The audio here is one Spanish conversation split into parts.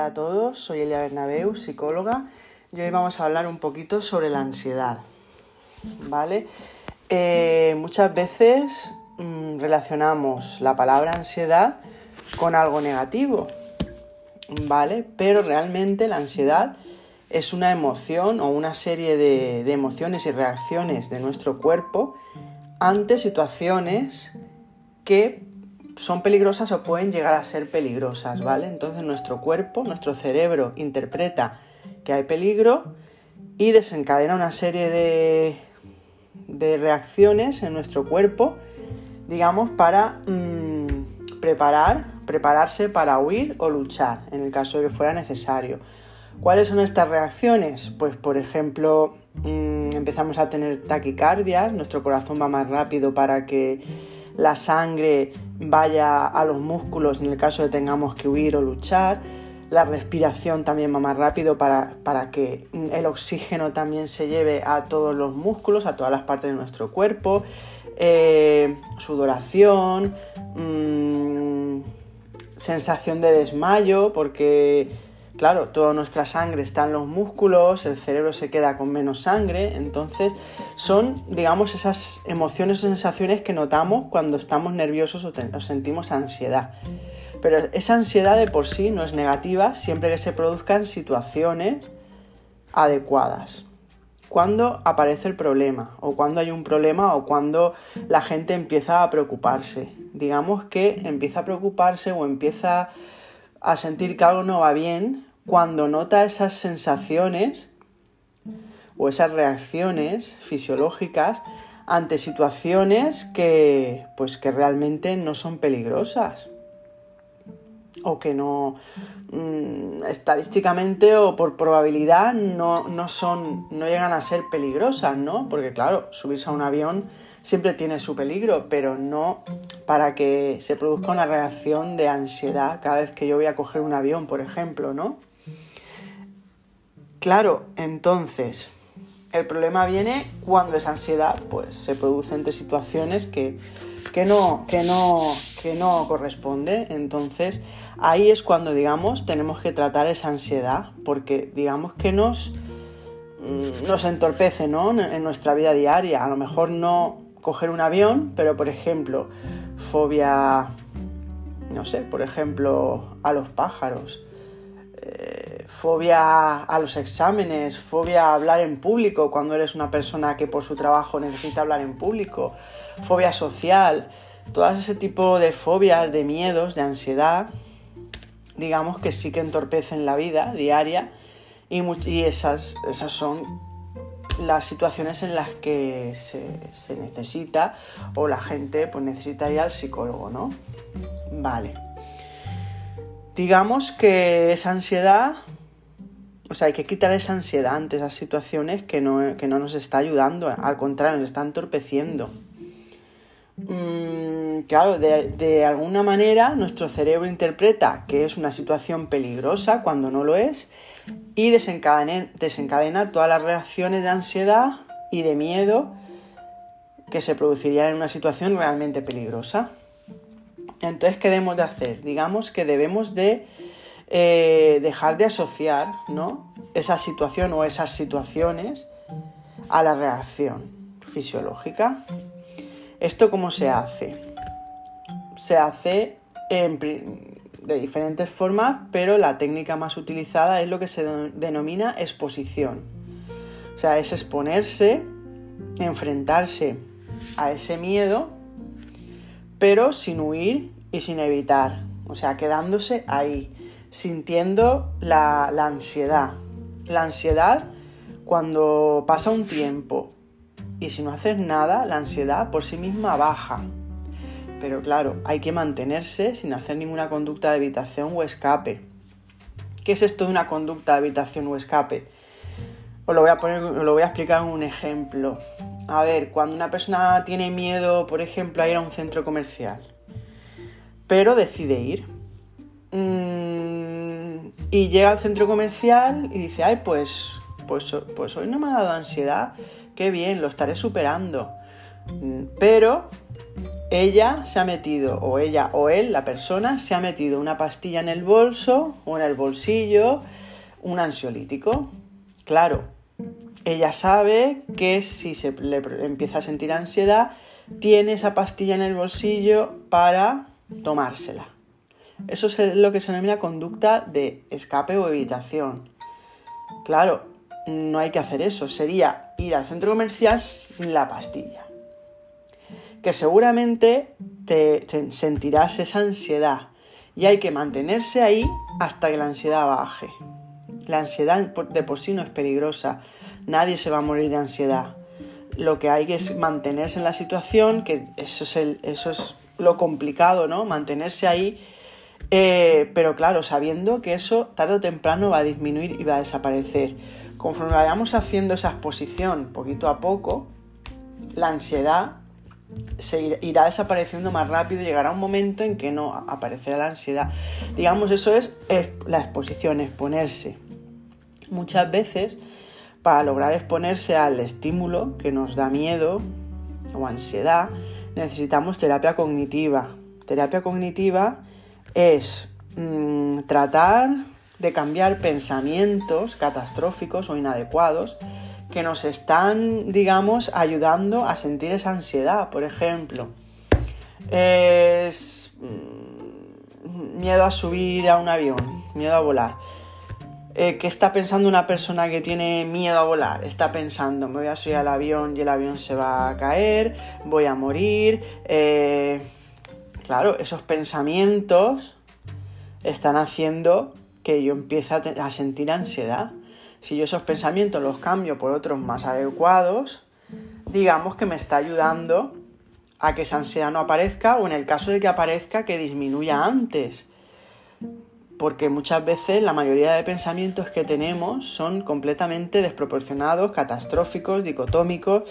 Hola a todos, soy Elia Bernabeu, psicóloga, y hoy vamos a hablar un poquito sobre la ansiedad. ¿Vale? Eh, muchas veces mm, relacionamos la palabra ansiedad con algo negativo, ¿vale? Pero realmente la ansiedad es una emoción o una serie de, de emociones y reacciones de nuestro cuerpo ante situaciones que son peligrosas o pueden llegar a ser peligrosas, ¿vale? Entonces nuestro cuerpo, nuestro cerebro interpreta que hay peligro y desencadena una serie de, de reacciones en nuestro cuerpo, digamos, para mmm, preparar, prepararse para huir o luchar, en el caso de que fuera necesario. ¿Cuáles son estas reacciones? Pues por ejemplo, mmm, empezamos a tener taquicardias, nuestro corazón va más rápido para que la sangre vaya a los músculos en el caso de tengamos que huir o luchar. La respiración también va más rápido para, para, que el oxígeno también se lleve a todos los músculos, a todas las partes de nuestro cuerpo. Eh, sudoración, mmm, sensación de desmayo, porque claro, toda nuestra sangre está en los músculos, el cerebro se queda con menos sangre, entonces son, digamos, esas emociones o sensaciones que notamos cuando estamos nerviosos o, o, sentimos ansiedad. Pero esa ansiedad de por sí no es negativa siempre que se produzcan situaciones adecuadas. Cuando aparece el problema, o cuando hay un problema, o cuando la gente empieza a preocuparse. Digamos que empieza a preocuparse o empieza a sentir que algo no va bien cuando nota esas sensaciones o esas reacciones fisiológicas ante situaciones que pues que realmente no son peligrosas o que no mmm, estadísticamente o por probabilidad no, no son no llegan a ser peligrosas no porque claro subirse a un avión siempre tiene su peligro, pero no para que se produzca una reacción de ansiedad cada vez que yo voy a coger un avión, por ejemplo, ¿no? Claro, entonces, el problema viene cuando esa ansiedad pues, se produce entre situaciones que, que, no, que, no, que no corresponde. Entonces, ahí es cuando, digamos, tenemos que tratar esa ansiedad, porque digamos que nos, nos entorpece ¿no? en nuestra vida diaria. A lo mejor no coger un avión, pero por ejemplo, fobia, no sé, por ejemplo, a los pájaros fobia a los exámenes, fobia a hablar en público cuando eres una persona que por su trabajo necesita hablar en público, fobia social, todo ese tipo de fobias, de miedos, de ansiedad, digamos que sí que entorpecen la vida diaria y, y esas, esas son las situaciones en las que se, se, necesita o la gente pues necesita ir al psicólogo, ¿no? Vale. Digamos que esa ansiedad o sea, hay que quitar esa ansiedad ante esas situaciones que no, que no nos está ayudando, al contrario, nos está entorpeciendo. Mm, claro, de, de, alguna manera nuestro cerebro interpreta que es una situación peligrosa cuando no lo es y desencadena, desencadena todas las reacciones de ansiedad y de miedo que se producirían en una situación realmente peligrosa. Entonces, ¿qué debemos de hacer? Digamos que debemos de eh, dejar de asociar ¿no? esa situación o esas situaciones a la reacción fisiológica. ¿Esto cómo se hace? Se hace de diferentes formas, pero la técnica más utilizada es lo que se denomina exposición. O sea, es exponerse, enfrentarse a ese miedo, pero sin huir y sin evitar. O sea, quedándose ahí sintiendo la, la ansiedad. La ansiedad cuando pasa un tiempo y si no haces nada, la ansiedad por sí misma baja. Pero claro, hay que mantenerse sin hacer ninguna conducta de evitación o escape. ¿Qué es esto de una conducta de evitación o escape? Os lo voy a, poner, os lo voy a explicar en un ejemplo. A ver, cuando una persona tiene miedo, por ejemplo, a ir a un centro comercial, pero decide ir, y llega al centro comercial y dice, ay, pues, pues, pues hoy no me ha dado ansiedad, qué bien, lo estaré superando. Mm, pero ella se ha metido, o ella o él, la persona, se ha metido una pastilla en el bolso o en el bolsillo, un ansiolítico. Claro, ella sabe que si se le empieza a sentir ansiedad, tiene esa pastilla en el bolsillo para tomársela. Eso es lo que se denomina conducta de escape o evitación. Claro, no hay que hacer eso, sería ir al centro comercial sin la pastilla. Que seguramente te, sentirás esa ansiedad y hay que mantenerse ahí hasta que la ansiedad baje. La ansiedad de por sí no es peligrosa, nadie se va a morir de ansiedad. Lo que hay que es mantenerse en la situación, que eso es, eso es lo complicado, ¿no? Mantenerse ahí, eh, pero claro, sabiendo que eso tarde o temprano va a disminuir y va a desaparecer. Conforme vayamos haciendo esa exposición poquito a poco, la ansiedad se irá desapareciendo más rápido llegará un momento en que no aparecerá la ansiedad. Digamos, eso es la exposición, exponerse. Muchas veces, para lograr exponerse al estímulo que nos da miedo o ansiedad, necesitamos terapia cognitiva. Terapia cognitiva es mm, tratar de cambiar pensamientos catastróficos o inadecuados que nos están, digamos, ayudando a sentir esa ansiedad. Por ejemplo, es mm, miedo a subir a un avión, miedo a volar. Eh, ¿Qué está pensando una persona que tiene miedo a volar? Está pensando, me voy a subir al avión y el avión se va a caer, voy a morir. Eh, claro, esos pensamientos están haciendo que yo empiece a, sentir ansiedad. Si yo esos pensamientos los cambio por otros más adecuados, digamos que me está ayudando a que esa ansiedad no aparezca o en el caso de que aparezca que disminuya antes. Porque muchas veces la mayoría de pensamientos que tenemos son completamente desproporcionados, catastróficos, dicotómicos,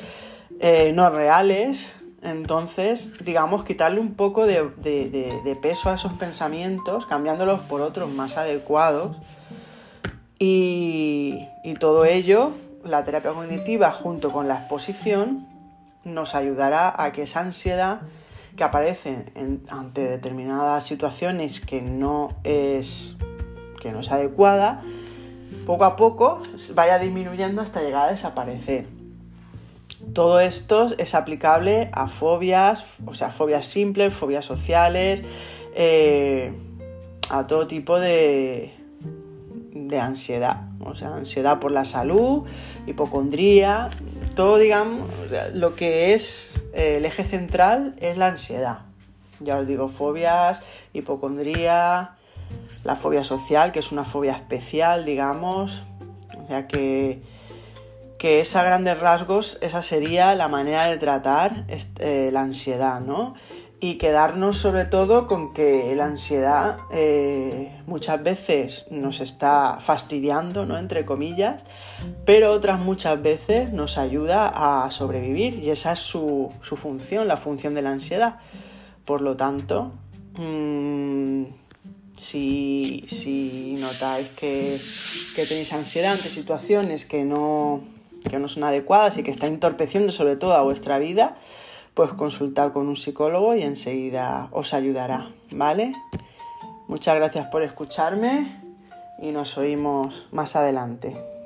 eh, no reales, entonces, digamos, quitarle un poco de, peso a esos pensamientos, cambiándolos por otros más adecuados. Y, todo ello, la terapia cognitiva junto con la exposición, nos ayudará a que esa ansiedad que aparece ante determinadas situaciones que no es que no es adecuada, poco a poco vaya disminuyendo hasta llegar a desaparecer. Todo esto es aplicable a fobias, o sea, fobias simples, fobias sociales, eh, a todo tipo de, de ansiedad, o sea, ansiedad por la salud, hipocondría, todo, digamos, lo que es eh, el eje central es la ansiedad. Ya os digo, fobias, hipocondría, la fobia social, que es una fobia especial, digamos, o sea que que es a grandes rasgos esa sería la manera de tratar eh, la ansiedad, ¿no? Y quedarnos sobre todo con que la ansiedad eh, muchas veces nos está fastidiando, ¿no? Entre comillas, pero otras muchas veces nos ayuda a sobrevivir y esa es su, función, la función de la ansiedad. Por lo tanto, mm, si, si, notáis que, que tenéis ansiedad ante situaciones que no, que no son adecuadas y que está entorpeciendo sobre todo a vuestra vida, pues consultad con un psicólogo y enseguida os ayudará, ¿vale? Muchas gracias por escucharme y nos oímos más adelante.